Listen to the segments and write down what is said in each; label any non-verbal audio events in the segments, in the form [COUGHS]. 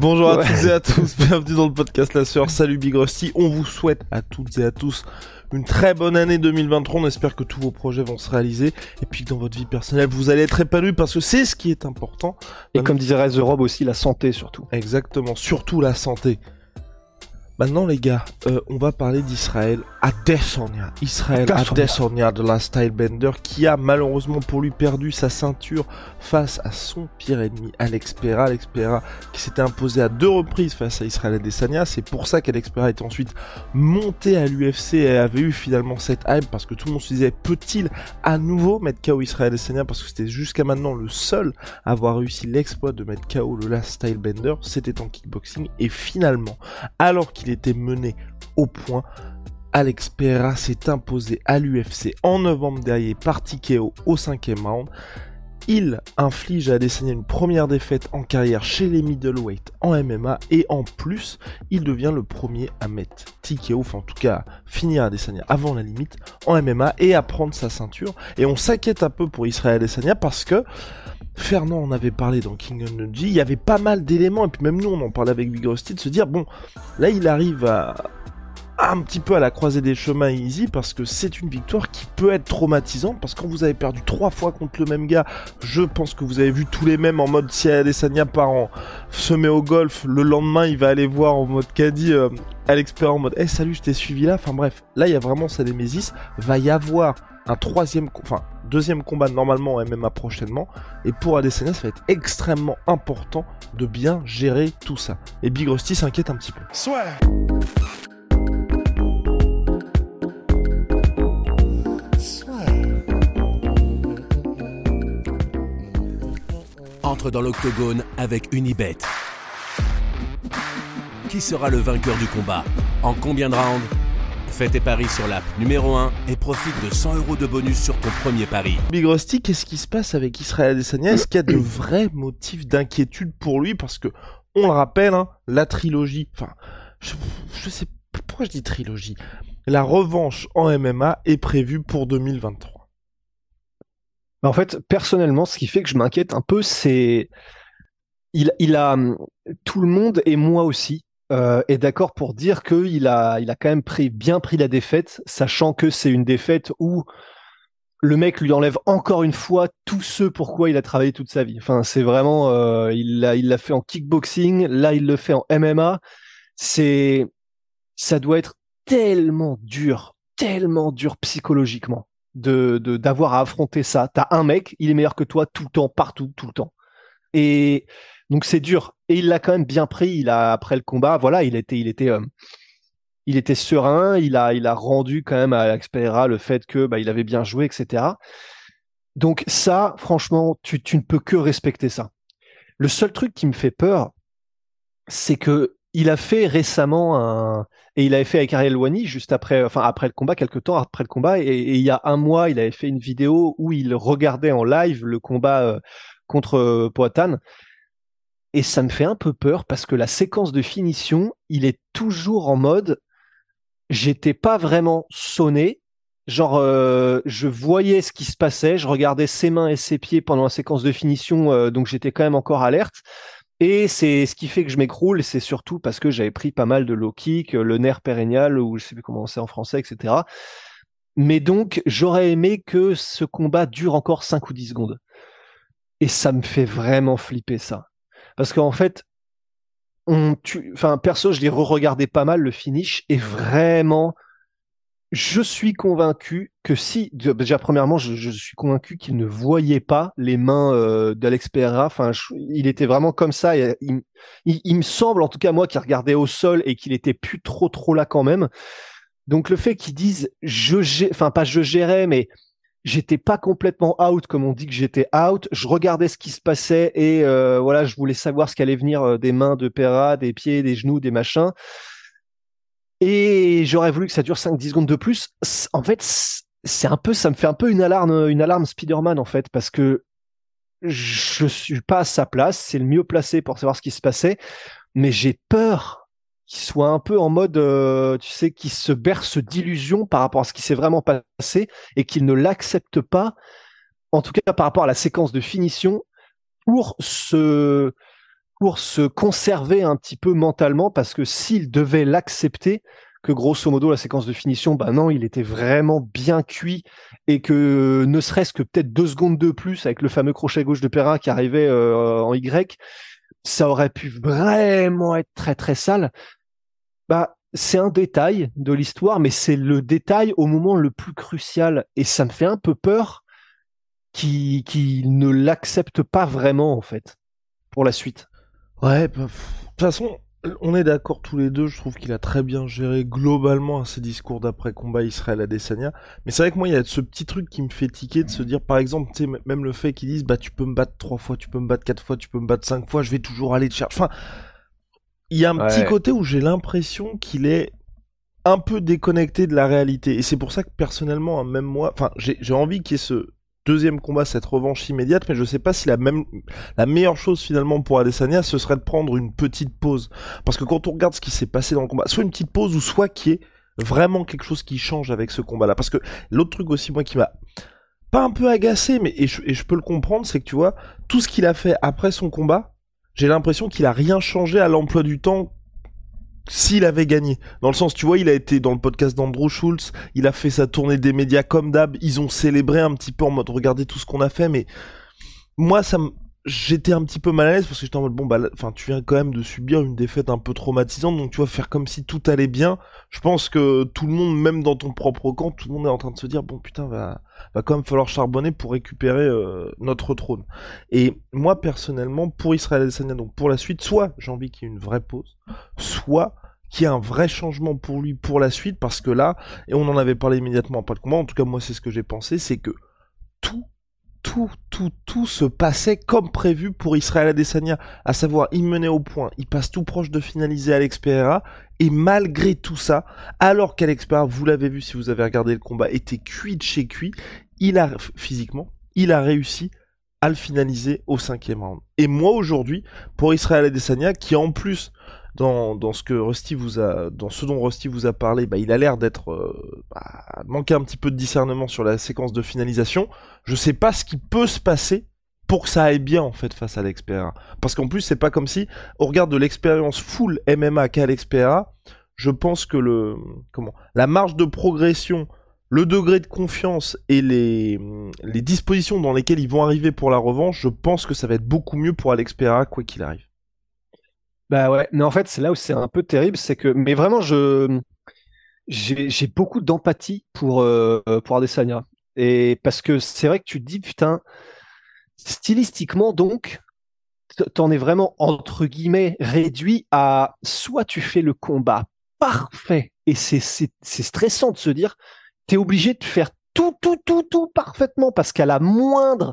Bonjour à toutes et à tous, [LAUGHS] bienvenue dans le podcast La Sœur. Salut Big Rusty, on vous souhaite à toutes et à tous une très bonne année 2023. On espère que tous vos projets vont se réaliser et puis que dans votre vie personnelle, vous allez être épanoui parce que c'est ce qui est important. Et comme disait Rez Rob aussi, la santé surtout. Exactement, surtout la santé. Maintenant les gars, euh, on va parler d'Israël Adesanya. Israël Adesanya de la Stylebender qui a malheureusement pour lui perdu sa ceinture face à son pire ennemi Alex Pereira. Alex Pereira qui s'était imposé à deux reprises face à Israël Adesanya. C'est pour ça qu'Alex Pereira est ensuite monté à l'UFC et avait eu finalement cette hype parce que tout le monde se disait peut-il à nouveau mettre KO Israël Adesanya? Parce que c'était jusqu'à maintenant le seul à avoir réussi l'exploit de mettre KO le Last Stylebender. C'était en kickboxing et finalement alors qu'il était mené au point, Alex Pereira s'est imposé à l'UFC en novembre dernier par TKO au cinquième round. Il inflige à Adesanya une première défaite en carrière chez les middleweight en MMA et en plus, il devient le premier à mettre TKO, enfin en tout cas finir Adesanya avant la limite en MMA et à prendre sa ceinture. Et on s'inquiète un peu pour Israël Adesanya parce que Fernand en avait parlé dans King of il y avait pas mal d'éléments, et puis même nous on en parlait avec Big de se dire, bon, là il arrive à, un petit peu à la croisée des chemins easy parce que c'est une victoire qui peut être traumatisante parce que quand vous avez perdu trois fois contre le même gars, je pense que vous avez vu tous les mêmes en mode si Adesanya part en se met au golf, le lendemain il va aller voir en mode caddie euh, Alex en mode Eh salut je t'ai suivi là, enfin bref, là il y a vraiment sa némésis, va y avoir un troisième, enfin deuxième combat normalement en MMA prochainement. Et pour Adesanya, ça va être extrêmement important de bien gérer tout ça. Et Big Rusty s'inquiète un petit peu. Soit. Entre dans l'octogone avec Unibet. Qui sera le vainqueur du combat? En combien de rounds? Fais tes paris sur l'app numéro 1 et profite de 100 euros de bonus sur ton premier pari. Big Rusty, qu'est-ce qui se passe avec Israël Adesanya? Est-ce qu'il y a de [COUGHS] vrais motifs d'inquiétude pour lui? Parce que, on le rappelle, hein, la trilogie, enfin, je, je sais pourquoi je dis trilogie? La revanche en MMA est prévue pour 2023. En fait, personnellement, ce qui fait que je m'inquiète un peu, c'est il, il a tout le monde et moi aussi euh, est d'accord pour dire qu'il a, il a quand même pris, bien pris la défaite, sachant que c'est une défaite où le mec lui enlève encore une fois tout ce pourquoi il a travaillé toute sa vie. Enfin, c'est vraiment, euh, il l'a, il l'a fait en kickboxing, là il le fait en MMA. C'est, ça doit être tellement dur, tellement dur psychologiquement de, de d'avoir à affronter ça. T'as un mec, il est meilleur que toi tout le temps, partout, tout le temps. Et donc c'est dur. Et il l'a quand même bien pris. Il a après le combat, voilà, il était, il était, euh, il était serein. Il a, il a rendu quand même à Alex le fait que bah, il avait bien joué, etc. Donc ça, franchement, tu, tu ne peux que respecter ça. Le seul truc qui me fait peur, c'est que il a fait récemment un et il avait fait avec Ariel Wani juste après, enfin après le combat, quelques temps après le combat, et, il y a un mois, il avait fait une vidéo où il regardait en live le combat euh, contre euh, Poatan et ça me fait un peu peur parce que la séquence de finition, il est toujours en mode j'étais pas vraiment sonné. Genre, euh, je voyais ce qui se passait, je regardais ses mains et ses pieds pendant la séquence de finition, euh, donc j'étais quand même encore alerte. Et c'est ce qui fait que je m'écroule, c'est surtout parce que j'avais pris pas mal de low kick, le nerf pérennial, ou je sais plus comment c'est en français, etc. Mais donc, j'aurais aimé que ce combat dure encore 5 ou 10 secondes. Et ça me fait vraiment flipper ça. Parce qu'en fait, on, enfin, perso, je l'ai re-regardé pas mal le finish et vraiment, je suis convaincu que si, déjà premièrement, je, suis convaincu qu'il ne voyait pas les mains euh, d'Alex Pereira. Enfin, il était vraiment comme ça. il, me semble, en tout cas moi, qu'il regardait au sol et qu'il était plus trop trop là quand même. Donc le fait qu'ils disent je, enfin pas je gérais, mais j'étais pas complètement out comme on dit que j'étais out. Je regardais ce qui se passait et euh, voilà, je voulais savoir ce qu'allait venir euh, des mains de Pera, des pieds, des genoux, des machins. Et j'aurais voulu que ça dure 5-10 secondes de plus. En fait, c'est un peu, ça me fait un peu une alarme, une alarme Spider-Man en fait, parce que je suis pas à sa place. C'est le mieux placé pour savoir ce qui se passait, mais j'ai peur qui soit un peu en mode, euh, tu sais, qui se berce d'illusions par rapport à ce qui s'est vraiment passé et qu'il ne l'accepte pas, en tout cas par rapport à la séquence de finition, pour se, pour se conserver un petit peu mentalement, parce que s'il devait l'accepter, que grosso modo la séquence de finition, bah non, il était vraiment bien cuit et que ne serait-ce que peut-être deux secondes de plus avec le fameux crochet gauche de Perrin qui arrivait euh, en Y, ça aurait pu vraiment être très très sale bah, c'est un détail de l'histoire, mais c'est le détail au moment le plus crucial. Et ça me fait un peu peur qu'il ne l'accepte pas vraiment, en fait, pour la suite. Ouais, bah, de toute façon, on est d'accord tous les deux, je trouve qu'il a très bien géré globalement ses discours d'après-combat Israël Adesanya. Mais c'est vrai que moi, il y a ce petit truc qui me fait tiquer de se dire, par exemple, tu sais, même le fait qu'ils disent, bah, tu peux me battre trois fois, tu peux me battre quatre fois, tu peux me battre cinq fois, je vais toujours aller te chercher. Enfin, il y a un petit côté où j'ai l'impression qu'il est un peu déconnecté de la réalité. Et c'est pour ça que personnellement, hein, même moi, enfin, j'ai envie qu'il y ait ce deuxième combat, cette revanche immédiate, mais je sais pas si la même, la meilleure chose finalement pour Adesanya, ce serait de prendre une petite pause. Parce que quand on regarde ce qui s'est passé dans le combat, soit une petite pause ou soit qu'il y ait vraiment quelque chose qui change avec ce combat-là. Parce que l'autre truc aussi, moi, qui m'a pas un peu agacé, mais et je, et je peux le comprendre, c'est que tu vois, tout ce qu'il a fait après son combat, j'ai l'impression qu'il a rien changé à l'emploi du temps s'il avait gagné. Dans le sens, tu vois, il a été dans le podcast d'Andrew Schultz, il a fait sa tournée des médias comme d'hab, ils ont célébré un petit peu en mode regardez tout ce qu'on a fait, mais moi, ça me j'étais un petit peu mal à l'aise parce que j'étais en mode bon bah enfin tu viens quand même de subir une défaite un peu traumatisante donc tu vas faire comme si tout allait bien. Je pense que tout le monde même dans ton propre camp tout le monde est en train de se dire bon putain va va quand même falloir charbonner pour récupérer euh, notre trône. Et moi personnellement pour Israël Adesanya donc pour la suite soit j'ai envie qu'il y ait une vraie pause soit qu'il y ait un vrai changement pour lui pour la suite parce que là et on en avait parlé immédiatement après le combat en tout cas moi c'est ce que j'ai pensé c'est que tout tout, tout, tout se passait comme prévu pour Israël Adesanya, à savoir il menait au point, il passe tout proche de finaliser Alex Pereira, et malgré tout ça, alors qu'Alex Pereira, vous l'avez vu si vous avez regardé le combat, était cuit de chez cuit, il a, physiquement, il a réussi à le finaliser au cinquième round. Et moi aujourd'hui, pour Israël Adesanya, qui en plus dans, dans ce que Rusty vous a, dans ce dont Rusty vous a parlé, bah, il a l'air d'être euh, bah, manquer un petit peu de discernement sur la séquence de finalisation. Je sais pas ce qui peut se passer pour que ça aille bien en fait face à l'XPRA. Parce qu'en plus c'est pas comme si, au regard de l'expérience full MMA qu'a l'XPRA, je pense que le comment la marge de progression, le degré de confiance et les, les dispositions dans lesquelles ils vont arriver pour la revanche, je pense que ça va être beaucoup mieux pour Alex Pereira quoi qu'il arrive. Bah ouais, mais en fait, c'est là où c'est un peu terrible, c'est que, mais vraiment, je, j'ai beaucoup d'empathie pour, euh, pour Adesanya. Et parce que c'est vrai que tu te dis, putain, stylistiquement, donc, t'en es vraiment, entre guillemets, réduit à soit tu fais le combat parfait, et c'est stressant de se dire, t'es obligé de faire tout, tout, tout, tout parfaitement, parce qu'à la moindre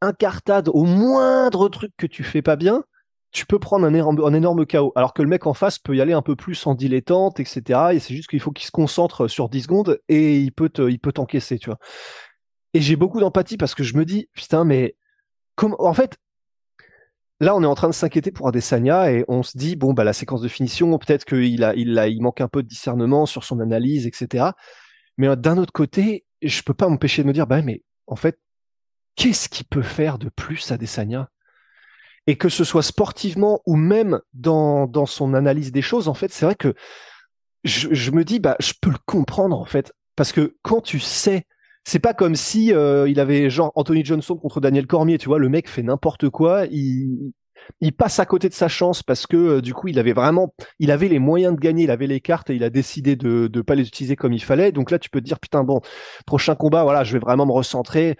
Incartade au moindre truc que tu fais pas bien, tu peux prendre un énorme, chaos. Alors que le mec en face peut y aller un peu plus en dilettante, etc. Et c'est juste qu'il faut qu'il se concentre sur 10 secondes et il peut il peut t'encaisser, tu vois. Et j'ai beaucoup d'empathie parce que je me dis, putain, mais en fait, là, on est en train de s'inquiéter pour Adesanya et on se dit, bon, bah, la séquence de finition, peut-être qu'il a, il a, il manque un peu de discernement sur son analyse, etc. Mais d'un autre côté, je peux pas m'empêcher de me dire, bah, mais en fait, qu'est-ce qu'il peut faire de plus à Desagna Et que ce soit sportivement ou même dans, son analyse des choses, en fait, c'est vrai que je, me dis, bah, je peux le comprendre en fait, parce que quand tu sais, c'est pas comme si euh, il avait genre Anthony Johnson contre Daniel Cormier, tu vois, le mec fait n'importe quoi, il, il passe à côté de sa chance parce que euh, du coup il avait vraiment, il avait les moyens de gagner, il avait les cartes et il a décidé de ne pas les utiliser comme il fallait. Donc là tu peux te dire putain bon, prochain combat, voilà, je vais vraiment me recentrer.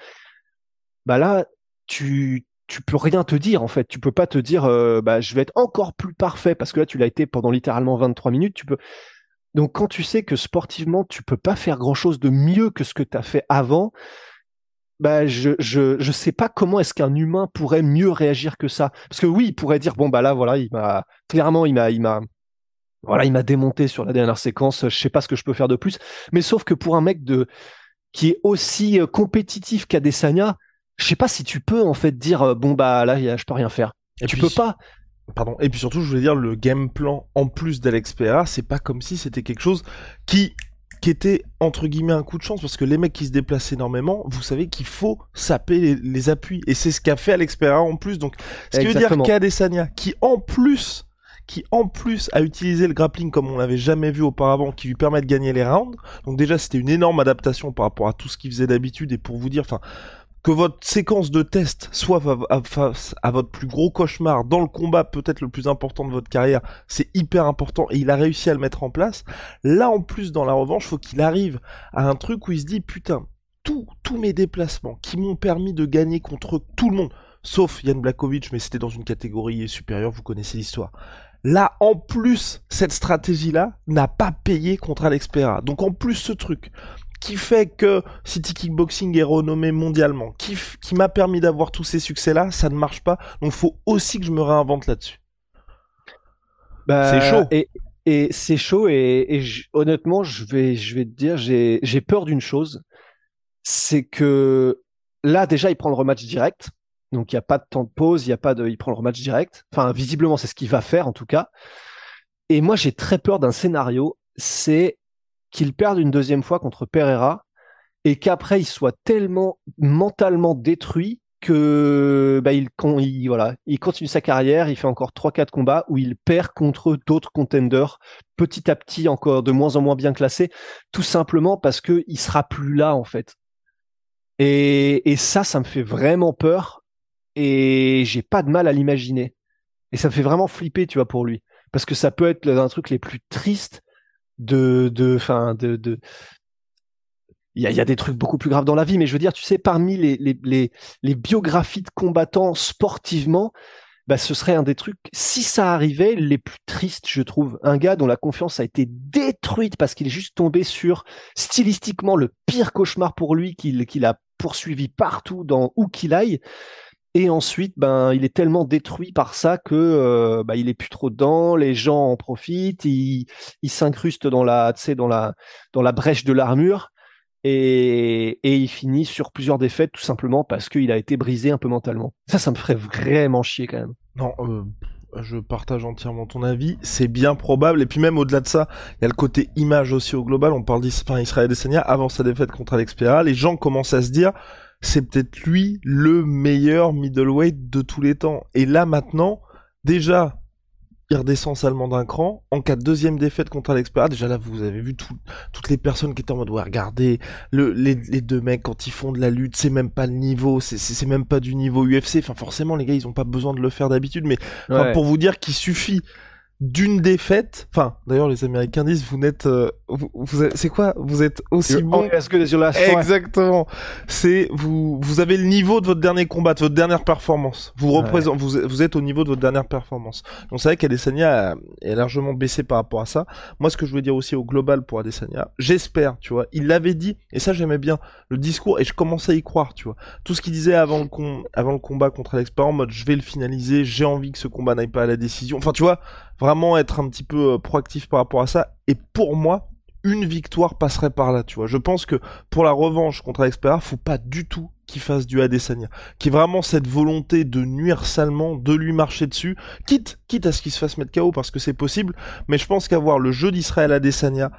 Bah là tu tu peux rien te dire en fait. Tu peux pas te dire euh, bah je vais être encore plus parfait parce que là tu l'as été pendant littéralement 23 minutes. Tu peux donc quand tu sais que sportivement tu peux pas faire grand chose de mieux que ce que tu as fait avant, bah je je je sais pas comment est-ce qu'un humain pourrait mieux réagir que ça. Parce que oui, il pourrait dire bon bah là voilà, il m'a clairement il m'a il m'a voilà, il m'a démonté sur la dernière séquence, je sais pas ce que je peux faire de plus. Mais sauf que pour un mec de qui est aussi euh, compétitif qu'Adesanya, je sais pas si tu peux en fait dire euh, bon bah là je peux rien faire. Et tu peux pas. Pardon. Et puis surtout, je voulais dire le game plan en plus d'Alex Pereira, c'est pas comme si c'était quelque chose qui qui était entre guillemets un coup de chance parce que les mecs qui se déplacent énormément, vous savez qu'il faut saper les, appuis et c'est ce qu'a fait Alex Pereira en plus. Donc, ce qui veut dire qu'Adesanya, qui en plus qui en plus a utilisé le grappling comme on l'avait jamais vu auparavant, qui lui permet de gagner les rounds. Donc déjà c'était une énorme adaptation par rapport à tout ce qu'il faisait d'habitude et pour vous dire, enfin que votre séquence de test soit face à votre plus gros cauchemar dans le combat peut-être le plus important de votre carrière, c'est hyper important et il a réussi à le mettre en place. Là en plus dans la revanche, faut qu'il arrive à un truc où il se dit putain, tous tous mes déplacements qui m'ont permis de gagner contre tout le monde, sauf Yann Blakovic, mais c'était dans une catégorie supérieure, vous connaissez l'histoire. Là, en plus, cette stratégie-là n'a pas payé contre Alex Pereira. Donc en plus ce truc, qui fait que City Kickboxing est renommé mondialement, qui, qui m'a permis d'avoir tous ces succès-là, ça ne marche pas. Donc faut aussi que je me réinvente là-dessus. Bah, c'est chaud. Et, et c'est chaud et, honnêtement, je vais, je vais te dire, j'ai, j'ai peur d'une chose, c'est que là déjà il prend le rematch direct, donc il n'y a pas de temps de pause, il y a pas de, il prend le rematch direct. Enfin visiblement c'est ce qu'il va faire en tout cas. Et moi j'ai très peur d'un scénario, c'est qu'il perde une deuxième fois contre Pereira et qu'après il soit tellement mentalement détruit que bah, il, voilà, il continue sa carrière, il fait encore 3-4 combats où il perd contre d'autres contenders, petit à petit encore de moins en moins bien classés, tout simplement parce que il sera plus là en fait. Et, et ça, ça me fait vraiment peur et j'ai pas de mal à l'imaginer. Et ça me fait vraiment flipper, tu vois, pour lui, parce que ça peut être un truc les plus tristes de, de, fin, de, de, il y a, y a, des trucs beaucoup plus graves dans la vie, mais je veux dire, tu sais, parmi les, les, les, biographies de combattants sportivement, bah, ce serait un des trucs, si ça arrivait, les plus tristes, je trouve. Un gars dont la confiance a été détruite parce qu'il est juste tombé sur, stylistiquement, le pire cauchemar pour lui qu'il qu'il a poursuivi partout dans où qu'il aille. Et ensuite, ben, il est tellement détruit par ça que euh, ben, il est plus trop dedans. Les gens en profitent. Il, il s'incruste dans la, dans la, dans la brèche de l'armure. Et, et, il finit sur plusieurs défaites tout simplement parce qu'il a été brisé un peu mentalement. Ça, ça me ferait vraiment chier quand même. Non, euh, je partage entièrement ton avis. C'est bien probable. Et puis même au-delà de ça, il y a le côté image aussi au global. On parle d'Israël Adesanya avant sa défaite contre Alex. Les gens commencent à se dire c'est peut-être lui le meilleur middleweight de tous les temps. Et là maintenant, déjà, il redescend salement d'un cran. En cas de deuxième défaite contre Alex Pereira, déjà là, vous avez vu toutes les personnes qui étaient en mode, ouais, regardez, le, les, deux mecs, quand ils font de la lutte, c'est même pas le niveau, c'est même pas du niveau UFC. Enfin, forcément, les gars, ils ont pas besoin de le faire d'habitude, mais pour vous dire qu'il suffit d'une défaite. Enfin, d'ailleurs, les Américains disent vous n'êtes, euh, vous, c'est quoi? Vous êtes aussi bon. Exactement. C'est vous, vous avez le niveau de votre dernier combat, de votre dernière performance. Vous représentez, vous, vous êtes au niveau de votre dernière performance. Donc c'est vrai qu'Adesanya est largement baissé par rapport à ça. Moi, ce que je veux dire aussi au global pour Adesanya, j'espère, tu vois, il l'avait dit et ça j'aimais bien le discours et je commençais à y croire, tu vois. Tout ce qu'il disait avant le avant le combat contre Alex Pereira en mode je vais le finaliser, j'ai envie que ce combat n'aille pas à la décision. Enfin, tu vois vraiment être un petit peu euh, proactif par rapport à ça. Et pour moi, une victoire passerait par là, tu vois. Je pense que pour la revanche contre Alex faut pas du tout qu'il fasse du Adesanya. Qui est vraiment cette volonté de nuire salement, de lui marcher dessus, quitte, quitte à ce qu'il se fasse mettre KO parce que c'est possible. Mais je pense qu'avoir le jeu d'Israël Adesanya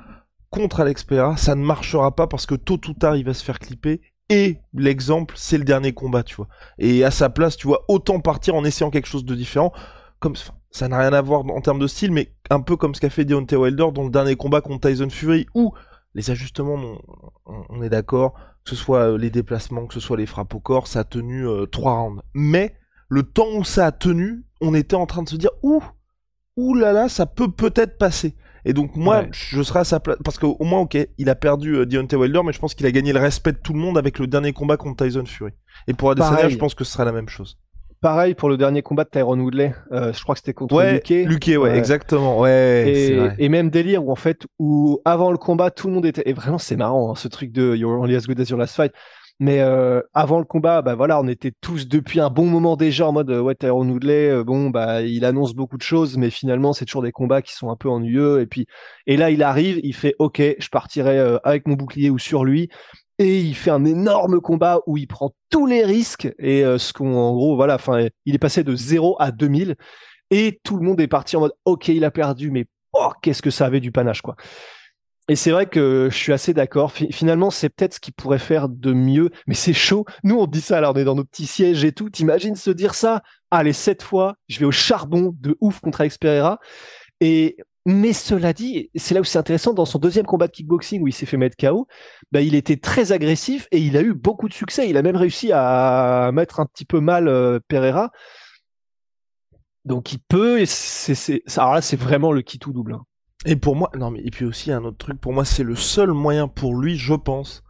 contre Alex ça ne marchera pas parce que tôt ou tard il va se faire clipper et l'exemple, c'est le dernier combat, tu vois. Et à sa place, tu vois, autant partir en essayant quelque chose de différent comme ça n'a rien à voir en termes de style, mais un peu comme ce qu'a fait Deontay Wilder dans le dernier combat contre Tyson Fury, où les ajustements, on, est d'accord, que ce soit euh, les déplacements, que ce soit les frappes au corps, ça a tenu euh, trois rounds. Mais le temps où ça a tenu, on était en train de se dire ouh, ouh là là, ça peut peut-être passer. Et donc moi, je serai à sa place parce qu'au moins, ok, il a perdu euh, Deontay Wilder, mais je pense qu'il a gagné le respect de tout le monde avec le dernier combat contre Tyson Fury. Et pour Adesanya, je pense que ce sera la même chose. Pareil pour le dernier combat de Tyron Woodley, euh, je crois que c'était contre ouais, Luque. ouais, exactement, ouais. Et, et, même délire où en fait, où avant le combat, tout le monde était. Et vraiment, c'est marrant, hein, ce truc de You're only as good as your last fight. Mais euh, avant le combat, bah voilà, on était tous depuis un bon moment déjà en mode euh, ouais Tyron Woodley, euh, bon bah il annonce beaucoup de choses, mais finalement c'est toujours des combats qui sont un peu ennuyeux. Et puis et là il arrive, il fait ok, je partirai avec mon bouclier ou sur lui, et il fait un énorme combat où il prend tous les risques et ce qu'on en gros voilà, enfin il est passé de 0 à 2000 et tout le monde est parti en mode ok il a perdu, mais oh qu'est-ce que ça avait du panache quoi. Et c'est vrai que je suis assez d'accord. Finalement, c'est peut-être ce qu'il pourrait faire de mieux, mais c'est chaud. Nous, on dit ça, alors on est dans nos petits sièges et tout. T'imagines se dire ça? Allez, cette fois, je vais au charbon de ouf contre Alex. Et mais cela dit, c'est là où c'est intéressant, dans son deuxième combat de kickboxing où il s'est fait mettre KO, bah, il était très agressif et il a eu beaucoup de succès. Il a même réussi à mettre un petit peu mal euh, Pereira. Donc il peut, et c'est, alors là c'est vraiment le qui tout double. Hein. Et pour moi, non mais et puis aussi un autre truc, pour moi c'est le seul moyen pour lui, je pense,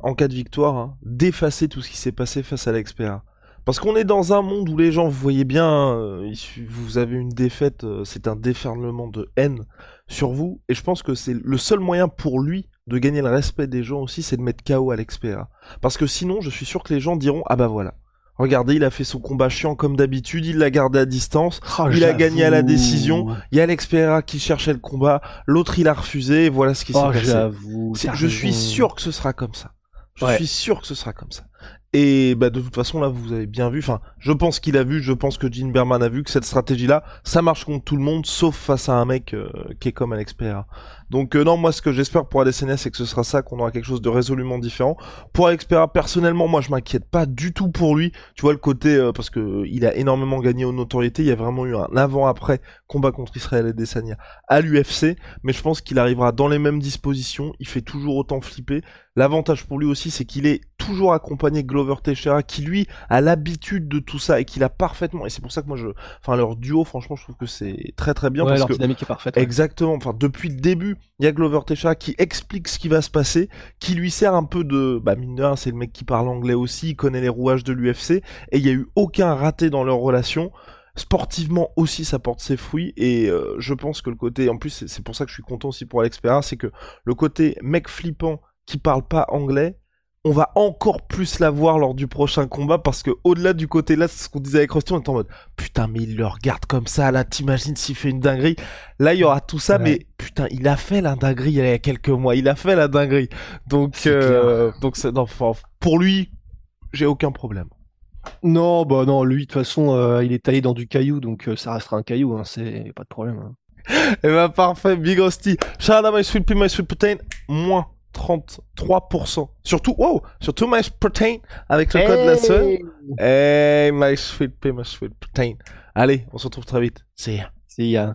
en cas de victoire, hein, d'effacer tout ce qui s'est passé face à l'expert. Parce qu'on est dans un monde où les gens, vous voyez bien, euh, vous avez une défaite, euh, c'est un déferlement de haine sur vous, et je pense que c'est le seul moyen pour lui de gagner le respect des gens aussi, c'est de mettre KO à l'expert. Parce que sinon, je suis sûr que les gens diront, ah bah voilà, Regardez, il a fait son combat chiant comme d'habitude, il l'a gardé à distance, oh, il a gagné à la décision, il y a l'expert qui cherchait le combat, l'autre il a refusé, et voilà ce qui s'est oh, passé. Je suis sûr que ce sera comme ça. Je suis sûr que ce sera comme ça. Et bah de toute façon là vous avez bien vu, enfin je pense qu'il a vu, je pense que Gene Berman a vu que cette stratégie là, ça marche contre tout le monde sauf face à un mec euh, qui est comme Alex Pereira. Donc euh, non moi ce que j'espère pour Adesanya c'est que ce sera ça, qu'on aura quelque chose de résolument différent. Pour Alex personnellement moi je m'inquiète pas du tout pour lui, tu vois le côté euh, parce que il a énormément gagné en notoriété, il y a vraiment eu un avant-après combat contre Israël et Adesanya à l'UFC, mais je pense qu'il arrivera dans les mêmes dispositions, il fait toujours autant flipper. L'avantage pour lui aussi c'est qu'il est toujours accompagné Glover Teixeira qui lui a l'habitude de tout ça et qu'il a parfaitement. Et c'est pour ça que moi je enfin leur duo franchement je trouve que c'est très très bien ouais, parce leur que dynamique est parfaite. Exactement, enfin depuis le début, il y a Glover Teixeira qui explique ce qui va se passer, qui lui sert un peu de bah mine de c'est le mec qui parle anglais aussi, il connaît les rouages de l'UFC et il y a eu aucun raté dans leur relation. Sportivement aussi ça porte ses fruits et euh, je pense que le côté en plus c'est pour ça que je suis content aussi pour Alex Pereira c'est que le côté mec flippant qui parle pas anglais on va encore plus la voir lors du prochain combat parce que au-delà du côté là, c'est ce qu'on disait avec Rusty, on est en mode putain mais il le regarde comme ça là, t'imagines s'il fait une dinguerie. Là il y aura tout ça, mais putain il a fait la dinguerie il y a quelques mois, il a fait la dinguerie. Donc euh, donc c'est non, pour lui j'ai aucun problème. Non bah non lui de toute façon euh, il est taillé dans du caillou donc euh, ça restera un caillou, hein, c'est pas de problème. Hein. Et [LAUGHS] eh bah ben, parfait, Big Rusty. Shout out my sweet pea, my sweet protein. Moins 33%. Surtout, wow, surtout My Protein avec le code la seule. Hey, My Sweet Pea, My Sweet Protein. Allez, on se retrouve très vite. See ya. See ya.